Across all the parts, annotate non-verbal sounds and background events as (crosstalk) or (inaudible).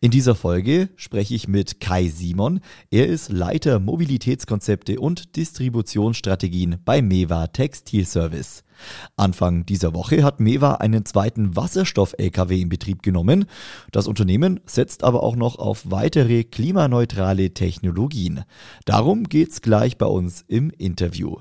In dieser Folge spreche ich mit Kai Simon. Er ist Leiter Mobilitätskonzepte und Distributionsstrategien bei Meva Textilservice. Anfang dieser Woche hat Meva einen zweiten Wasserstoff-LKW in Betrieb genommen. Das Unternehmen setzt aber auch noch auf weitere klimaneutrale Technologien. Darum geht's gleich bei uns im Interview.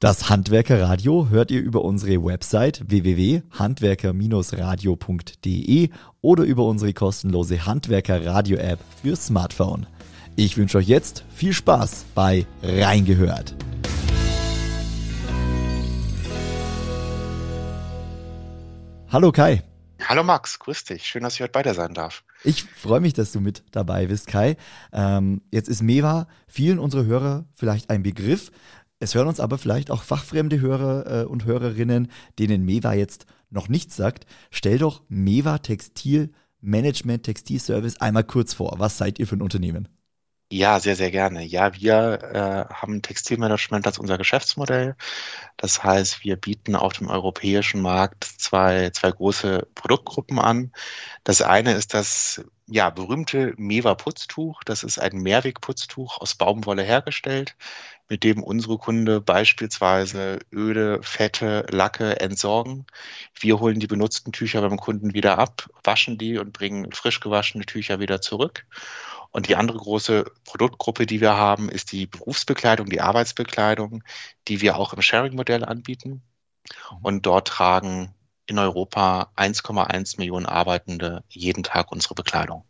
Das Handwerkerradio hört ihr über unsere Website www.handwerker-radio.de oder über unsere kostenlose Handwerker-Radio-App für Smartphone. Ich wünsche euch jetzt viel Spaß bei Reingehört. Hallo Kai. Hallo Max, grüß dich. Schön, dass ich heute bei dir sein darf. Ich freue mich, dass du mit dabei bist, Kai. Ähm, jetzt ist Meva vielen unserer Hörer vielleicht ein Begriff. Es hören uns aber vielleicht auch fachfremde Hörer äh, und Hörerinnen, denen Meva jetzt noch nichts sagt. Stell doch Meva Textil Management Textilservice einmal kurz vor. Was seid ihr für ein Unternehmen? Ja, sehr, sehr gerne. Ja, wir äh, haben Textilmanagement als unser Geschäftsmodell. Das heißt, wir bieten auf dem europäischen Markt zwei, zwei große Produktgruppen an. Das eine ist das ja, berühmte Meva Putztuch. Das ist ein Mehrwegputztuch aus Baumwolle hergestellt, mit dem unsere Kunde beispielsweise Öle, Fette, Lacke entsorgen. Wir holen die benutzten Tücher beim Kunden wieder ab, waschen die und bringen frisch gewaschene Tücher wieder zurück. Und die andere große Produktgruppe, die wir haben, ist die Berufsbekleidung, die Arbeitsbekleidung, die wir auch im Sharing-Modell anbieten. Mhm. Und dort tragen in Europa 1,1 Millionen Arbeitende jeden Tag unsere Bekleidung.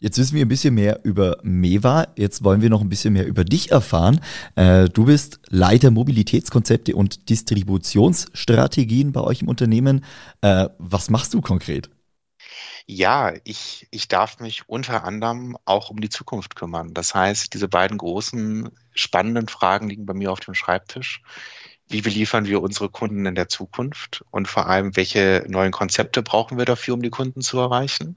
Jetzt wissen wir ein bisschen mehr über Meva. Jetzt wollen wir noch ein bisschen mehr über dich erfahren. Äh, du bist Leiter Mobilitätskonzepte und Distributionsstrategien bei euch im Unternehmen. Äh, was machst du konkret? Ja, ich, ich darf mich unter anderem auch um die Zukunft kümmern. Das heißt, diese beiden großen, spannenden Fragen liegen bei mir auf dem Schreibtisch. Wie beliefern wir unsere Kunden in der Zukunft? Und vor allem, welche neuen Konzepte brauchen wir dafür, um die Kunden zu erreichen?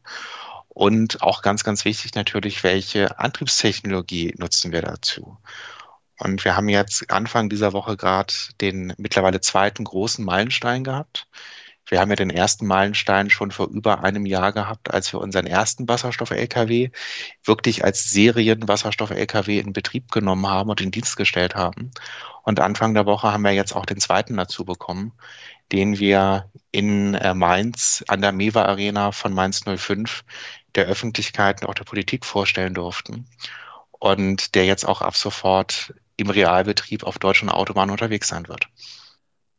Und auch ganz, ganz wichtig natürlich, welche Antriebstechnologie nutzen wir dazu? Und wir haben jetzt Anfang dieser Woche gerade den mittlerweile zweiten großen Meilenstein gehabt. Wir haben ja den ersten Meilenstein schon vor über einem Jahr gehabt, als wir unseren ersten Wasserstoff-LKW wirklich als Serien-Wasserstoff-LKW in Betrieb genommen haben und in Dienst gestellt haben. Und Anfang der Woche haben wir jetzt auch den zweiten dazu bekommen, den wir in äh, Mainz an der Mewa Arena von Mainz 05 der Öffentlichkeit und auch der Politik vorstellen durften. Und der jetzt auch ab sofort im Realbetrieb auf deutschen Autobahnen unterwegs sein wird.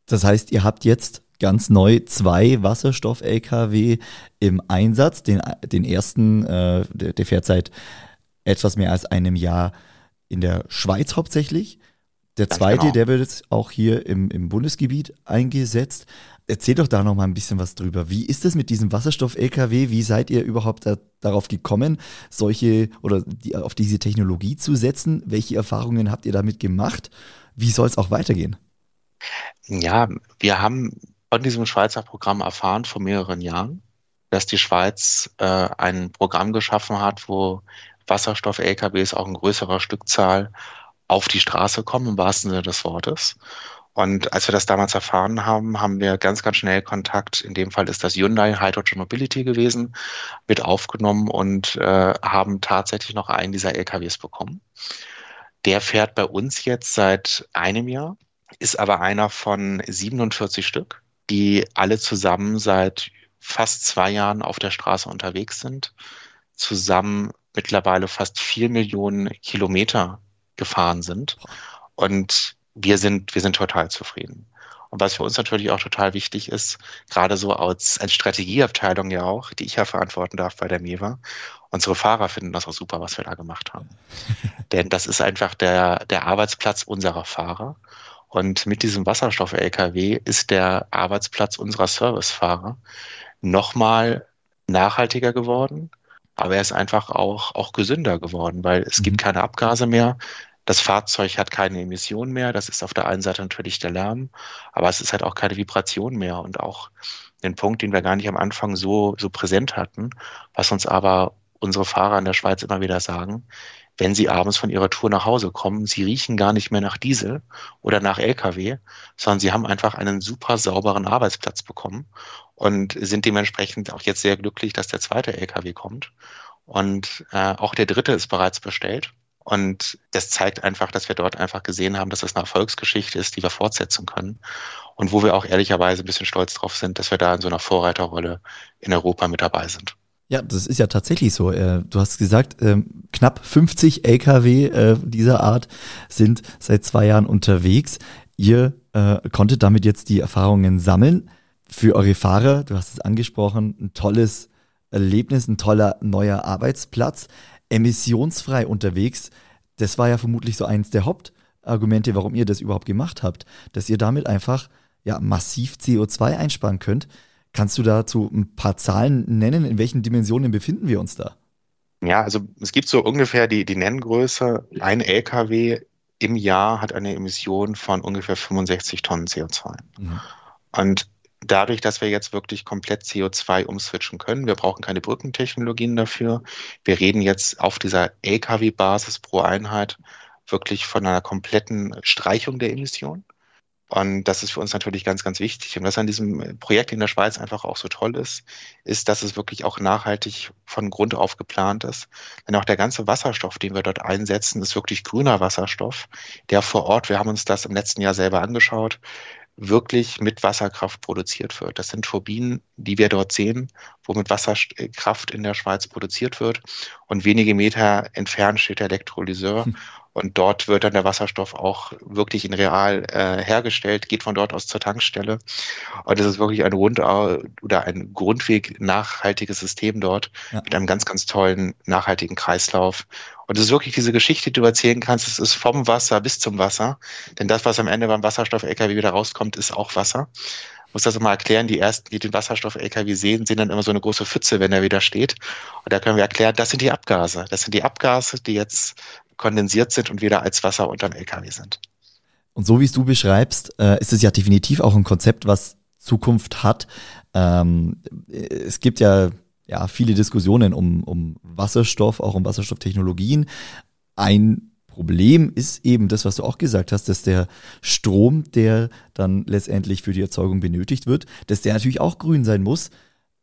Das heißt, ihr habt jetzt ganz neu zwei Wasserstoff-Lkw im Einsatz. Den, den ersten, äh, der, der fährt seit etwas mehr als einem Jahr in der Schweiz hauptsächlich. Der zweite, genau. der wird jetzt auch hier im, im Bundesgebiet eingesetzt. Erzähl doch da noch mal ein bisschen was drüber. Wie ist es mit diesem Wasserstoff-LKW? Wie seid ihr überhaupt da, darauf gekommen, solche oder die, auf diese Technologie zu setzen? Welche Erfahrungen habt ihr damit gemacht? Wie soll es auch weitergehen? Ja, wir haben von diesem Schweizer Programm erfahren vor mehreren Jahren, dass die Schweiz äh, ein Programm geschaffen hat, wo Wasserstoff-LKWs auch in größerer Stückzahl auf die Straße kommen, im wahrsten Sinne des Wortes. Und als wir das damals erfahren haben, haben wir ganz, ganz schnell Kontakt. In dem Fall ist das Hyundai Hydrogen Mobility gewesen, mit aufgenommen und äh, haben tatsächlich noch einen dieser LKWs bekommen. Der fährt bei uns jetzt seit einem Jahr, ist aber einer von 47 Stück die alle zusammen seit fast zwei Jahren auf der Straße unterwegs sind, zusammen mittlerweile fast vier Millionen Kilometer gefahren sind. Und wir sind, wir sind total zufrieden. Und was für uns natürlich auch total wichtig ist, gerade so als, als Strategieabteilung ja auch, die ich ja verantworten darf bei der MEWA, unsere Fahrer finden das auch super, was wir da gemacht haben. (laughs) Denn das ist einfach der, der Arbeitsplatz unserer Fahrer. Und mit diesem Wasserstoff-LKW ist der Arbeitsplatz unserer Servicefahrer nochmal nachhaltiger geworden, aber er ist einfach auch, auch gesünder geworden, weil es mhm. gibt keine Abgase mehr. Das Fahrzeug hat keine Emissionen mehr. Das ist auf der einen Seite natürlich der Lärm, aber es ist halt auch keine Vibration mehr und auch den Punkt, den wir gar nicht am Anfang so, so präsent hatten, was uns aber unsere Fahrer in der Schweiz immer wieder sagen, wenn sie abends von ihrer Tour nach Hause kommen, sie riechen gar nicht mehr nach Diesel oder nach Lkw, sondern sie haben einfach einen super sauberen Arbeitsplatz bekommen und sind dementsprechend auch jetzt sehr glücklich, dass der zweite Lkw kommt. Und äh, auch der dritte ist bereits bestellt. Und das zeigt einfach, dass wir dort einfach gesehen haben, dass das eine Erfolgsgeschichte ist, die wir fortsetzen können. Und wo wir auch ehrlicherweise ein bisschen stolz drauf sind, dass wir da in so einer Vorreiterrolle in Europa mit dabei sind. Ja, das ist ja tatsächlich so. Äh, du hast gesagt, ähm, knapp 50 Lkw äh, dieser Art sind seit zwei Jahren unterwegs. Ihr äh, konntet damit jetzt die Erfahrungen sammeln. Für eure Fahrer, du hast es angesprochen, ein tolles Erlebnis, ein toller neuer Arbeitsplatz, emissionsfrei unterwegs. Das war ja vermutlich so eins der Hauptargumente, warum ihr das überhaupt gemacht habt, dass ihr damit einfach ja massiv CO2 einsparen könnt. Kannst du dazu ein paar Zahlen nennen? In welchen Dimensionen befinden wir uns da? Ja, also es gibt so ungefähr die, die Nenngröße. Ein LKW im Jahr hat eine Emission von ungefähr 65 Tonnen CO2. Mhm. Und dadurch, dass wir jetzt wirklich komplett CO2 umswitchen können, wir brauchen keine Brückentechnologien dafür. Wir reden jetzt auf dieser LKW-Basis pro Einheit wirklich von einer kompletten Streichung der Emissionen. Und das ist für uns natürlich ganz, ganz wichtig. Und was an diesem Projekt in der Schweiz einfach auch so toll ist, ist, dass es wirklich auch nachhaltig von Grund auf geplant ist. Denn auch der ganze Wasserstoff, den wir dort einsetzen, ist wirklich grüner Wasserstoff, der vor Ort, wir haben uns das im letzten Jahr selber angeschaut, wirklich mit Wasserkraft produziert wird. Das sind Turbinen, die wir dort sehen, wo mit Wasserkraft in der Schweiz produziert wird. Und wenige Meter entfernt steht der Elektrolyseur. Hm. Und dort wird dann der Wasserstoff auch wirklich in real äh, hergestellt, geht von dort aus zur Tankstelle. Und es ist wirklich ein rund oder ein grundweg nachhaltiges System dort ja. mit einem ganz, ganz tollen nachhaltigen Kreislauf. Und es ist wirklich diese Geschichte, die du erzählen kannst. Es ist vom Wasser bis zum Wasser. Denn das, was am Ende beim Wasserstoff-LKW wieder rauskommt, ist auch Wasser muss das mal erklären, die ersten, die den Wasserstoff-LKW sehen, sehen dann immer so eine große Pfütze, wenn er wieder steht. Und da können wir erklären, das sind die Abgase. Das sind die Abgase, die jetzt kondensiert sind und wieder als Wasser unterm LKW sind. Und so wie es du beschreibst, äh, ist es ja definitiv auch ein Konzept, was Zukunft hat. Ähm, es gibt ja, ja viele Diskussionen um, um Wasserstoff, auch um Wasserstofftechnologien. Ein Problem ist eben das, was du auch gesagt hast, dass der Strom, der dann letztendlich für die Erzeugung benötigt wird, dass der natürlich auch grün sein muss.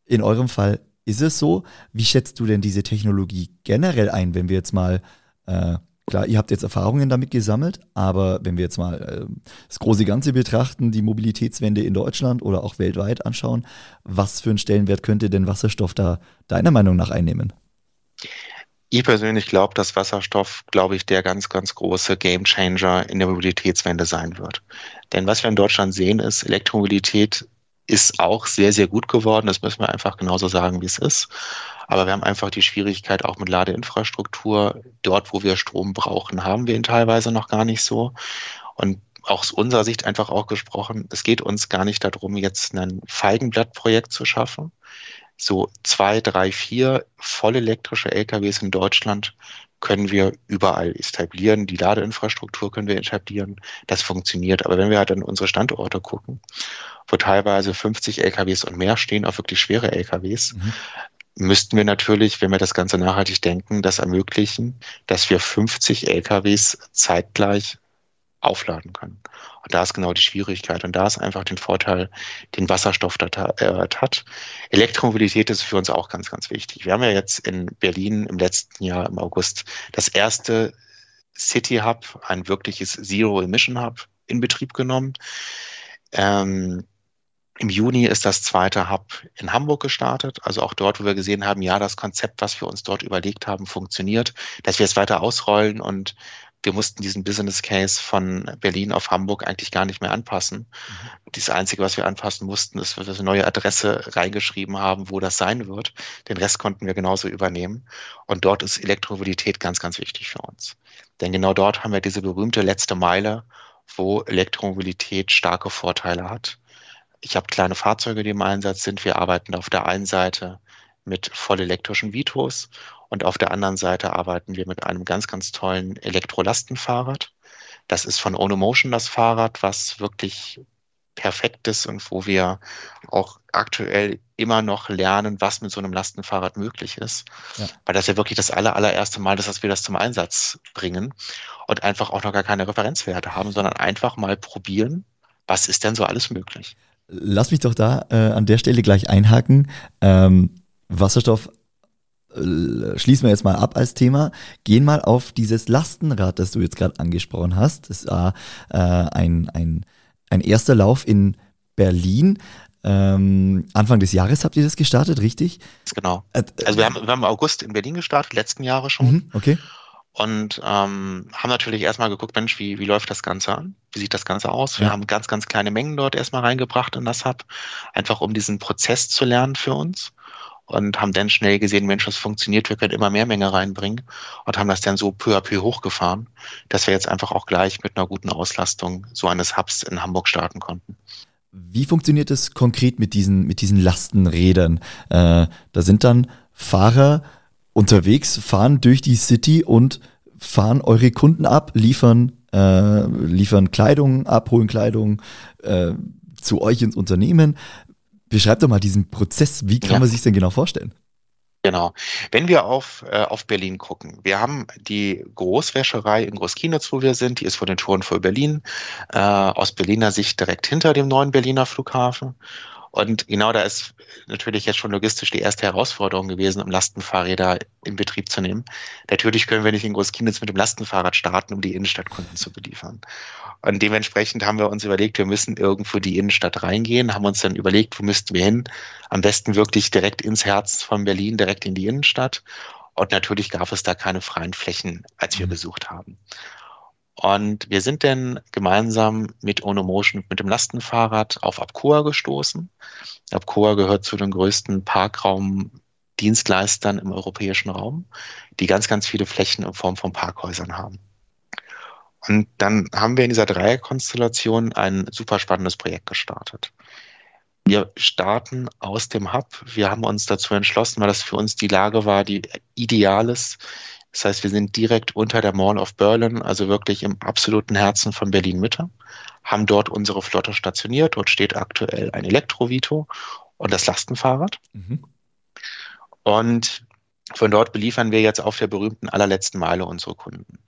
In eurem Fall ist es so. Wie schätzt du denn diese Technologie generell ein, wenn wir jetzt mal äh, Klar, ihr habt jetzt Erfahrungen damit gesammelt, aber wenn wir jetzt mal äh, das große Ganze betrachten, die Mobilitätswende in Deutschland oder auch weltweit anschauen, was für einen Stellenwert könnte denn Wasserstoff da deiner Meinung nach einnehmen? Ich persönlich glaube, dass Wasserstoff, glaube ich, der ganz, ganz große Gamechanger in der Mobilitätswende sein wird. Denn was wir in Deutschland sehen, ist, Elektromobilität ist auch sehr, sehr gut geworden. Das müssen wir einfach genauso sagen, wie es ist. Aber wir haben einfach die Schwierigkeit auch mit Ladeinfrastruktur. Dort, wo wir Strom brauchen, haben wir ihn teilweise noch gar nicht so. Und aus unserer Sicht einfach auch gesprochen, es geht uns gar nicht darum, jetzt ein Feigenblattprojekt zu schaffen. So zwei, drei, vier voll elektrische LKWs in Deutschland können wir überall etablieren. Die Ladeinfrastruktur können wir etablieren. Das funktioniert. Aber wenn wir halt an unsere Standorte gucken, wo teilweise 50 LKWs und mehr stehen, auch wirklich schwere LKWs, mhm müssten wir natürlich, wenn wir das Ganze nachhaltig denken, das ermöglichen, dass wir 50 LKWs zeitgleich aufladen können. Und da ist genau die Schwierigkeit. Und da ist einfach den Vorteil, den Wasserstoff dort äh, hat. Elektromobilität ist für uns auch ganz, ganz wichtig. Wir haben ja jetzt in Berlin im letzten Jahr im August das erste City Hub, ein wirkliches Zero Emission Hub in Betrieb genommen. Ähm, im Juni ist das zweite Hub in Hamburg gestartet. Also auch dort, wo wir gesehen haben, ja, das Konzept, was wir uns dort überlegt haben, funktioniert, dass wir es weiter ausrollen und wir mussten diesen Business Case von Berlin auf Hamburg eigentlich gar nicht mehr anpassen. Mhm. Das Einzige, was wir anpassen mussten, ist, dass wir eine neue Adresse reingeschrieben haben, wo das sein wird. Den Rest konnten wir genauso übernehmen. Und dort ist Elektromobilität ganz, ganz wichtig für uns. Denn genau dort haben wir diese berühmte letzte Meile, wo Elektromobilität starke Vorteile hat ich habe kleine Fahrzeuge, die im Einsatz sind. Wir arbeiten auf der einen Seite mit vollelektrischen Vitos und auf der anderen Seite arbeiten wir mit einem ganz, ganz tollen Elektrolastenfahrrad. Das ist von Onomotion das Fahrrad, was wirklich perfekt ist und wo wir auch aktuell immer noch lernen, was mit so einem Lastenfahrrad möglich ist. Ja. Weil das ja wirklich das aller, allererste Mal ist, dass wir das zum Einsatz bringen und einfach auch noch gar keine Referenzwerte haben, sondern einfach mal probieren, was ist denn so alles möglich. Lass mich doch da äh, an der Stelle gleich einhaken. Ähm, Wasserstoff äh, schließen wir jetzt mal ab als Thema. Gehen mal auf dieses Lastenrad, das du jetzt gerade angesprochen hast. Das war äh, ein, ein, ein erster Lauf in Berlin. Ähm, Anfang des Jahres habt ihr das gestartet, richtig? Genau. Äh, also wir haben, wir haben im August in Berlin gestartet, letzten Jahre schon. Mhm, okay. Und ähm, haben natürlich erstmal geguckt, Mensch, wie, wie läuft das Ganze an? Wie sieht das Ganze aus? Wir ja. haben ganz, ganz kleine Mengen dort erstmal reingebracht in das Hub, einfach um diesen Prozess zu lernen für uns und haben dann schnell gesehen, Mensch, das funktioniert, wir können immer mehr Menge reinbringen und haben das dann so peu à peu hochgefahren, dass wir jetzt einfach auch gleich mit einer guten Auslastung so eines Hubs in Hamburg starten konnten. Wie funktioniert es konkret mit diesen, mit diesen Lastenrädern? Äh, da sind dann Fahrer unterwegs, fahren durch die City und fahren eure Kunden ab, liefern, äh, liefern Kleidung ab, holen Kleidung äh, zu euch ins Unternehmen. Beschreib doch mal diesen Prozess. Wie kann ja. man sich denn genau vorstellen? Genau. Wenn wir auf, äh, auf Berlin gucken, wir haben die Großwäscherei in Großkienitz, wo wir sind, die ist vor den Toren vor Berlin, äh, aus Berliner Sicht direkt hinter dem neuen Berliner Flughafen. Und genau da ist natürlich jetzt schon logistisch die erste Herausforderung gewesen, um Lastenfahrräder in Betrieb zu nehmen. Natürlich können wir nicht in Großkienitz mit dem Lastenfahrrad starten, um die Innenstadtkunden zu beliefern. Und dementsprechend haben wir uns überlegt, wir müssen irgendwo die Innenstadt reingehen, haben uns dann überlegt, wo müssten wir hin? Am besten wirklich direkt ins Herz von Berlin, direkt in die Innenstadt. Und natürlich gab es da keine freien Flächen, als wir besucht mhm. haben. Und wir sind dann gemeinsam mit Onomotion, mit dem Lastenfahrrad auf Abcoa gestoßen. Abcoa gehört zu den größten Parkraumdienstleistern im europäischen Raum, die ganz, ganz viele Flächen in Form von Parkhäusern haben. Und dann haben wir in dieser Dreierkonstellation ein super spannendes Projekt gestartet. Wir starten aus dem Hub. Wir haben uns dazu entschlossen, weil das für uns die Lage war, die ideal ist. Das heißt, wir sind direkt unter der Mall of Berlin, also wirklich im absoluten Herzen von Berlin Mitte, haben dort unsere Flotte stationiert. Dort steht aktuell ein Elektrovito und das Lastenfahrrad. Mhm. Und von dort beliefern wir jetzt auf der berühmten allerletzten Meile unsere Kunden.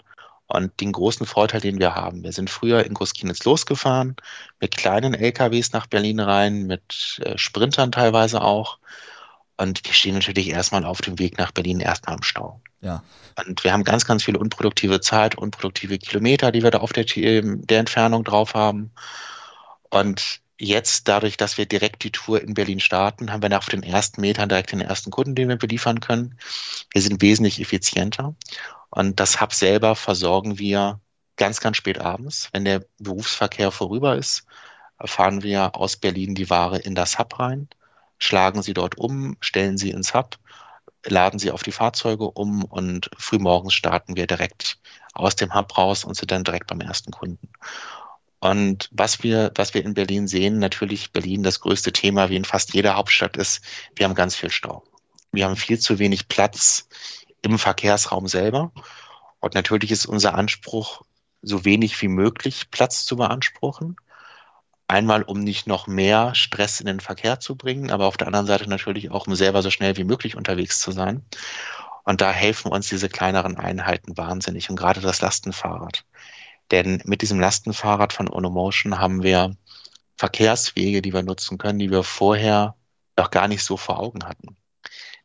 Und den großen Vorteil, den wir haben, wir sind früher in Großkienitz losgefahren, mit kleinen LKWs nach Berlin rein, mit äh, Sprintern teilweise auch. Und wir stehen natürlich erstmal auf dem Weg nach Berlin erstmal im Stau. Ja. Und wir haben ganz, ganz viele unproduktive Zeit, unproduktive Kilometer, die wir da auf der, der Entfernung drauf haben. Und jetzt, dadurch, dass wir direkt die Tour in Berlin starten, haben wir nach den ersten Metern direkt den ersten Kunden, den wir beliefern können. Wir sind wesentlich effizienter. Und das Hub selber versorgen wir ganz, ganz spät abends. Wenn der Berufsverkehr vorüber ist, fahren wir aus Berlin die Ware in das Hub rein, schlagen sie dort um, stellen sie ins Hub, laden sie auf die Fahrzeuge um und frühmorgens starten wir direkt aus dem Hub raus und sind dann direkt beim ersten Kunden. Und was wir, was wir in Berlin sehen, natürlich Berlin das größte Thema, wie in fast jeder Hauptstadt ist, wir haben ganz viel Stau. Wir haben viel zu wenig Platz im Verkehrsraum selber. Und natürlich ist unser Anspruch, so wenig wie möglich Platz zu beanspruchen. Einmal, um nicht noch mehr Stress in den Verkehr zu bringen, aber auf der anderen Seite natürlich auch, um selber so schnell wie möglich unterwegs zu sein. Und da helfen uns diese kleineren Einheiten wahnsinnig und gerade das Lastenfahrrad. Denn mit diesem Lastenfahrrad von Onomotion haben wir Verkehrswege, die wir nutzen können, die wir vorher noch gar nicht so vor Augen hatten.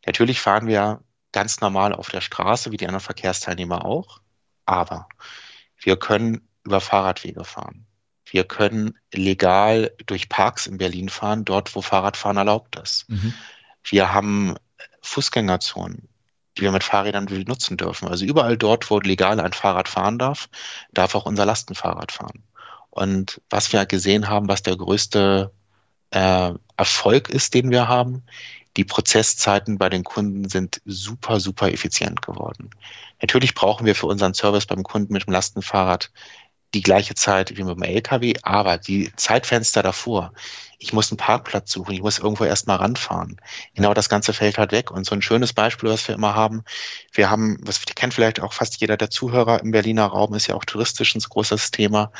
Natürlich fahren wir ganz normal auf der Straße, wie die anderen Verkehrsteilnehmer auch. Aber wir können über Fahrradwege fahren. Wir können legal durch Parks in Berlin fahren, dort, wo Fahrradfahren erlaubt ist. Mhm. Wir haben Fußgängerzonen, die wir mit Fahrrädern nutzen dürfen. Also überall dort, wo legal ein Fahrrad fahren darf, darf auch unser Lastenfahrrad fahren. Und was wir gesehen haben, was der größte äh, Erfolg ist, den wir haben, die Prozesszeiten bei den Kunden sind super, super effizient geworden. Natürlich brauchen wir für unseren Service beim Kunden mit dem Lastenfahrrad die gleiche Zeit wie mit dem LKW, aber die Zeitfenster davor, ich muss einen Parkplatz suchen, ich muss irgendwo erstmal ranfahren. Genau das Ganze fällt halt weg. Und so ein schönes Beispiel, was wir immer haben, wir haben, was kennt vielleicht auch fast jeder der Zuhörer im Berliner Raum, ist ja auch touristisch ein großes Thema,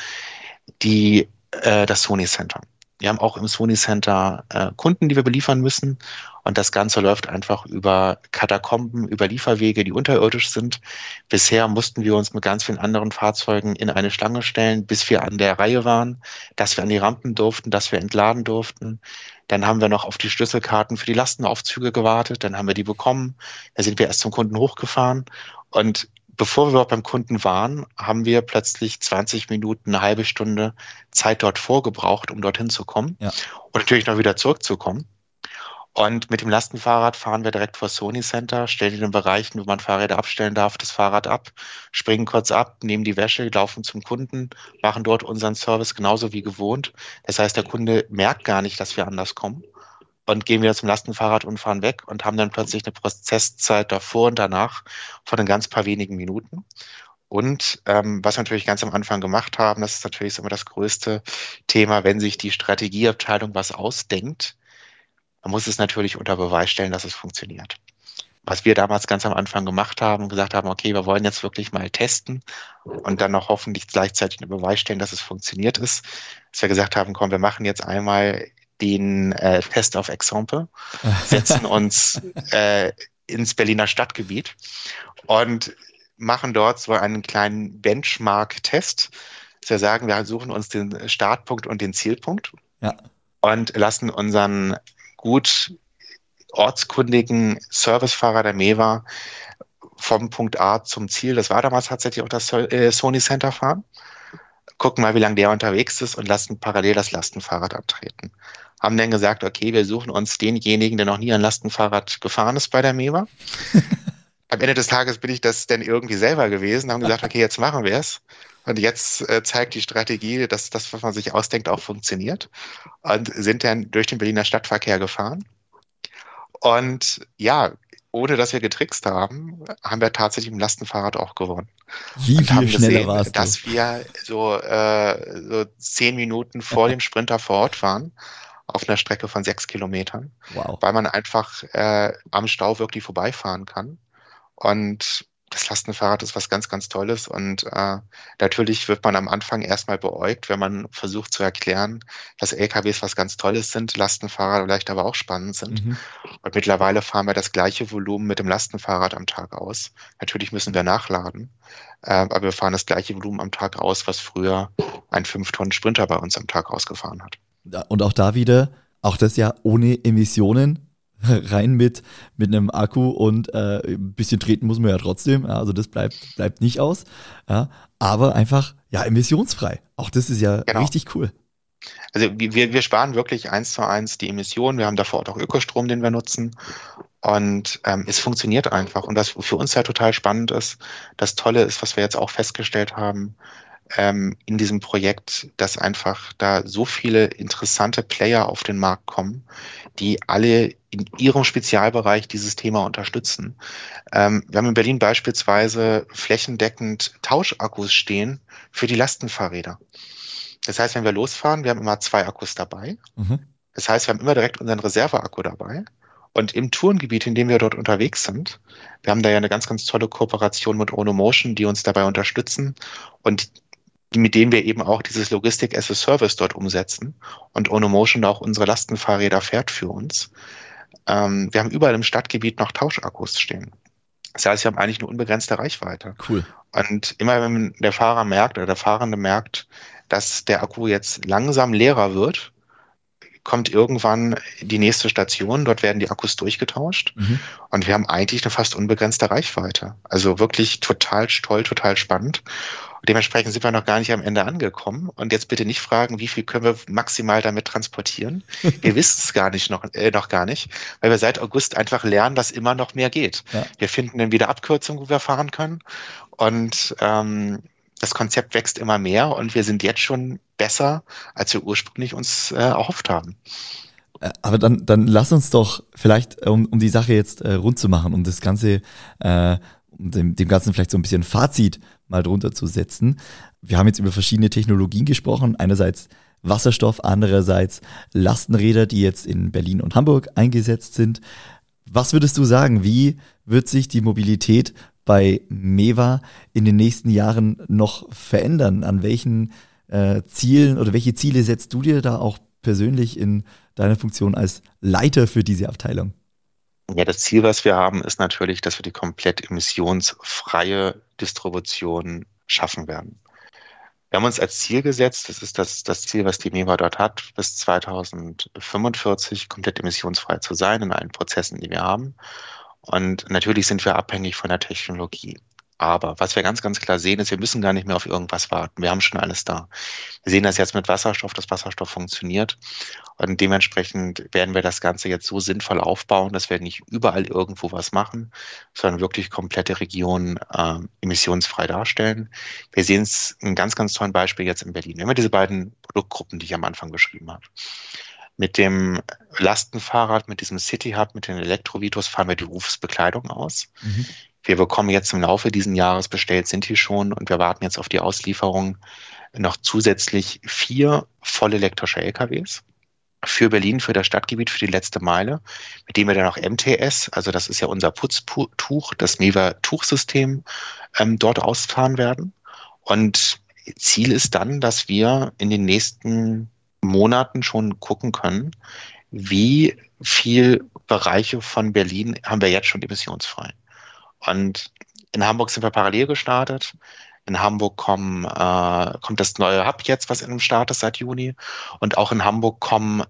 die, äh, das Sony Center. Wir haben auch im Sony Center äh, Kunden, die wir beliefern müssen. Und das Ganze läuft einfach über Katakomben, über Lieferwege, die unterirdisch sind. Bisher mussten wir uns mit ganz vielen anderen Fahrzeugen in eine Schlange stellen, bis wir an der Reihe waren, dass wir an die Rampen durften, dass wir entladen durften. Dann haben wir noch auf die Schlüsselkarten für die Lastenaufzüge gewartet. Dann haben wir die bekommen. Da sind wir erst zum Kunden hochgefahren. Und bevor wir beim Kunden waren, haben wir plötzlich 20 Minuten, eine halbe Stunde Zeit dort vorgebraucht, um dorthin zu kommen ja. und natürlich noch wieder zurückzukommen. Und mit dem Lastenfahrrad fahren wir direkt vor Sony Center, stellen in den Bereichen, wo man Fahrräder abstellen darf, das Fahrrad ab, springen kurz ab, nehmen die Wäsche, laufen zum Kunden, machen dort unseren Service genauso wie gewohnt. Das heißt, der Kunde merkt gar nicht, dass wir anders kommen und gehen wieder zum Lastenfahrrad und fahren weg und haben dann plötzlich eine Prozesszeit davor und danach von ein ganz paar wenigen Minuten. Und ähm, was wir natürlich ganz am Anfang gemacht haben, das ist natürlich immer das größte Thema, wenn sich die Strategieabteilung was ausdenkt, man muss es natürlich unter Beweis stellen, dass es funktioniert. Was wir damals ganz am Anfang gemacht haben, gesagt haben, okay, wir wollen jetzt wirklich mal testen und dann noch hoffentlich gleichzeitig unter Beweis stellen, dass es funktioniert ist, dass wir gesagt haben, komm, wir machen jetzt einmal den äh, Test auf Exemple, (laughs) setzen uns äh, ins Berliner Stadtgebiet und machen dort so einen kleinen Benchmark-Test. Wir sagen, wir suchen uns den Startpunkt und den Zielpunkt ja. und lassen unseren gut ortskundigen Servicefahrer der MEWA vom Punkt A zum Ziel, das war damals tatsächlich auch das äh, Sony Center fahren, gucken mal, wie lange der unterwegs ist und lassen parallel das Lastenfahrrad abtreten haben dann gesagt, okay, wir suchen uns denjenigen, der noch nie ein Lastenfahrrad gefahren ist bei der MEWA. (laughs) Am Ende des Tages bin ich das dann irgendwie selber gewesen, haben gesagt, okay, jetzt machen wir es. Und jetzt äh, zeigt die Strategie, dass das, was man sich ausdenkt, auch funktioniert. Und sind dann durch den Berliner Stadtverkehr gefahren. Und ja, ohne dass wir getrickst haben, haben wir tatsächlich im Lastenfahrrad auch gewonnen. Wie viel schneller warst du? Dass wir so, äh, so zehn Minuten vor (laughs) dem Sprinter vor Ort waren auf einer Strecke von sechs Kilometern, wow. weil man einfach äh, am Stau wirklich vorbeifahren kann. Und das Lastenfahrrad ist was ganz, ganz Tolles und äh, natürlich wird man am Anfang erstmal beäugt, wenn man versucht zu erklären, dass LKWs was ganz Tolles sind, Lastenfahrrad vielleicht aber auch spannend sind. Mhm. Und mittlerweile fahren wir das gleiche Volumen mit dem Lastenfahrrad am Tag aus. Natürlich müssen wir nachladen, äh, aber wir fahren das gleiche Volumen am Tag aus, was früher ein 5-Tonnen-Sprinter bei uns am Tag ausgefahren hat. Und auch da wieder, auch das ja ohne Emissionen, (laughs) rein mit, mit einem Akku und äh, ein bisschen treten muss man ja trotzdem. Ja, also das bleibt, bleibt nicht aus. Ja, aber einfach ja emissionsfrei. Auch das ist ja genau. richtig cool. Also wir, wir sparen wirklich eins zu eins die Emissionen. Wir haben davor auch Ökostrom, den wir nutzen. Und ähm, es funktioniert einfach. Und was für uns ja total spannend ist, das Tolle ist, was wir jetzt auch festgestellt haben, ähm, in diesem Projekt, dass einfach da so viele interessante Player auf den Markt kommen, die alle in ihrem Spezialbereich dieses Thema unterstützen. Ähm, wir haben in Berlin beispielsweise flächendeckend Tauschakkus stehen für die Lastenfahrräder. Das heißt, wenn wir losfahren, wir haben immer zwei Akkus dabei. Mhm. Das heißt, wir haben immer direkt unseren Reserveakku dabei. Und im Tourengebiet, in dem wir dort unterwegs sind, wir haben da ja eine ganz, ganz tolle Kooperation mit Onomotion, die uns dabei unterstützen. Und mit denen wir eben auch dieses Logistik as a Service dort umsetzen und Onomotion auch unsere Lastenfahrräder fährt für uns. Ähm, wir haben überall im Stadtgebiet noch Tauschakkus stehen. Das heißt, wir haben eigentlich eine unbegrenzte Reichweite. Cool. Und immer wenn der Fahrer merkt oder der Fahrende merkt, dass der Akku jetzt langsam leerer wird, kommt irgendwann die nächste Station, dort werden die Akkus durchgetauscht mhm. und wir haben eigentlich eine fast unbegrenzte Reichweite. Also wirklich total toll, total spannend. Dementsprechend sind wir noch gar nicht am Ende angekommen. Und jetzt bitte nicht fragen, wie viel können wir maximal damit transportieren. (laughs) Wir wissen es gar nicht noch, äh, noch gar nicht, weil wir seit August einfach lernen, dass immer noch mehr geht. Ja. Wir finden dann wieder Abkürzungen, wo wir fahren können. Und ähm, das Konzept wächst immer mehr und wir sind jetzt schon besser, als wir ursprünglich uns äh, erhofft haben. Äh, aber dann, dann lass uns doch vielleicht, um, um die Sache jetzt äh, rund zu machen, um das Ganze äh, um dem, dem Ganzen vielleicht so ein bisschen Fazit mal drunter zu setzen. Wir haben jetzt über verschiedene Technologien gesprochen. Einerseits Wasserstoff, andererseits Lastenräder, die jetzt in Berlin und Hamburg eingesetzt sind. Was würdest du sagen? Wie wird sich die Mobilität bei Meva in den nächsten Jahren noch verändern? An welchen äh, Zielen oder welche Ziele setzt du dir da auch persönlich in deiner Funktion als Leiter für diese Abteilung? Ja, das Ziel, was wir haben, ist natürlich, dass wir die komplett emissionsfreie Distribution schaffen werden. Wir haben uns als Ziel gesetzt, das ist das, das Ziel, was die MEWA dort hat, bis 2045 komplett emissionsfrei zu sein in allen Prozessen, die wir haben. Und natürlich sind wir abhängig von der Technologie. Aber was wir ganz, ganz klar sehen, ist, wir müssen gar nicht mehr auf irgendwas warten. Wir haben schon alles da. Wir sehen das jetzt mit Wasserstoff, dass Wasserstoff funktioniert. Und dementsprechend werden wir das Ganze jetzt so sinnvoll aufbauen, dass wir nicht überall irgendwo was machen, sondern wirklich komplette Regionen äh, emissionsfrei darstellen. Wir sehen es ein ganz, ganz tolles Beispiel jetzt in Berlin. Wir haben diese beiden Produktgruppen, die ich am Anfang beschrieben habe. Mit dem Lastenfahrrad, mit diesem City Hub, mit den Elektrovitos fahren wir die Berufsbekleidung aus. Mhm. Wir bekommen jetzt im Laufe dieses Jahres bestellt sind die schon und wir warten jetzt auf die Auslieferung noch zusätzlich vier voll elektrische LKWs für Berlin, für das Stadtgebiet, für die letzte Meile, mit dem wir dann auch MTS, also das ist ja unser Putztuch, das Meva-Tuchsystem, ähm, dort ausfahren werden. Und Ziel ist dann, dass wir in den nächsten Monaten schon gucken können, wie viel Bereiche von Berlin haben wir jetzt schon emissionsfrei. Und in Hamburg sind wir parallel gestartet. In Hamburg kommen, äh, kommt das neue Hub jetzt, was in dem Start ist seit Juni. Und auch in Hamburg kommen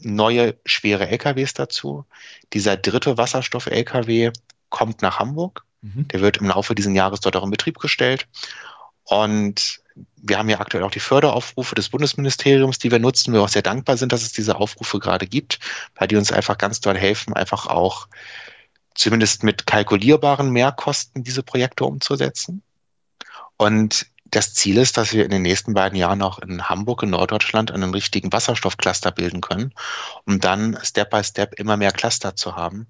neue schwere LKWs dazu. Dieser dritte Wasserstoff-LKW kommt nach Hamburg. Mhm. Der wird im Laufe dieses Jahres dort auch in Betrieb gestellt. Und wir haben ja aktuell auch die Förderaufrufe des Bundesministeriums, die wir nutzen. Wir auch sehr dankbar sind, dass es diese Aufrufe gerade gibt, weil die uns einfach ganz doll helfen, einfach auch zumindest mit kalkulierbaren Mehrkosten diese Projekte umzusetzen. Und das Ziel ist, dass wir in den nächsten beiden Jahren auch in Hamburg, in Norddeutschland, einen richtigen Wasserstoffcluster bilden können, um dann Step by Step immer mehr Cluster zu haben.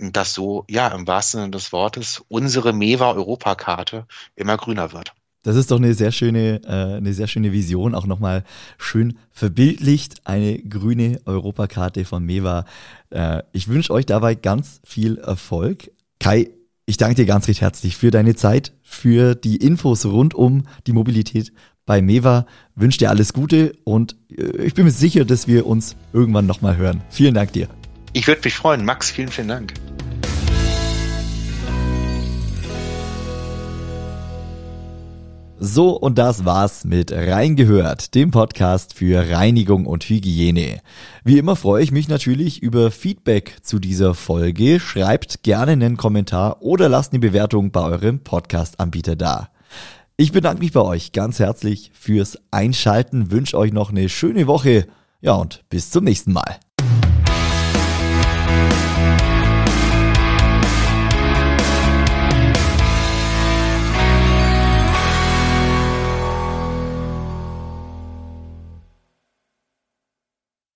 Und dass so, ja, im wahrsten Sinne des Wortes, unsere MEWA-Europakarte immer grüner wird. Das ist doch eine sehr schöne, äh, eine sehr schöne Vision, auch nochmal schön verbildlicht, eine grüne Europakarte von Meva. Äh, ich wünsche euch dabei ganz viel Erfolg. Kai, ich danke dir ganz recht herzlich für deine Zeit, für die Infos rund um die Mobilität bei Meva. Wünsche dir alles Gute und äh, ich bin mir sicher, dass wir uns irgendwann nochmal hören. Vielen Dank dir. Ich würde mich freuen. Max, vielen, vielen Dank. So, und das war's mit Reingehört, dem Podcast für Reinigung und Hygiene. Wie immer freue ich mich natürlich über Feedback zu dieser Folge. Schreibt gerne einen Kommentar oder lasst eine Bewertung bei eurem Podcast-Anbieter da. Ich bedanke mich bei euch ganz herzlich fürs Einschalten, wünsche euch noch eine schöne Woche. Ja, und bis zum nächsten Mal.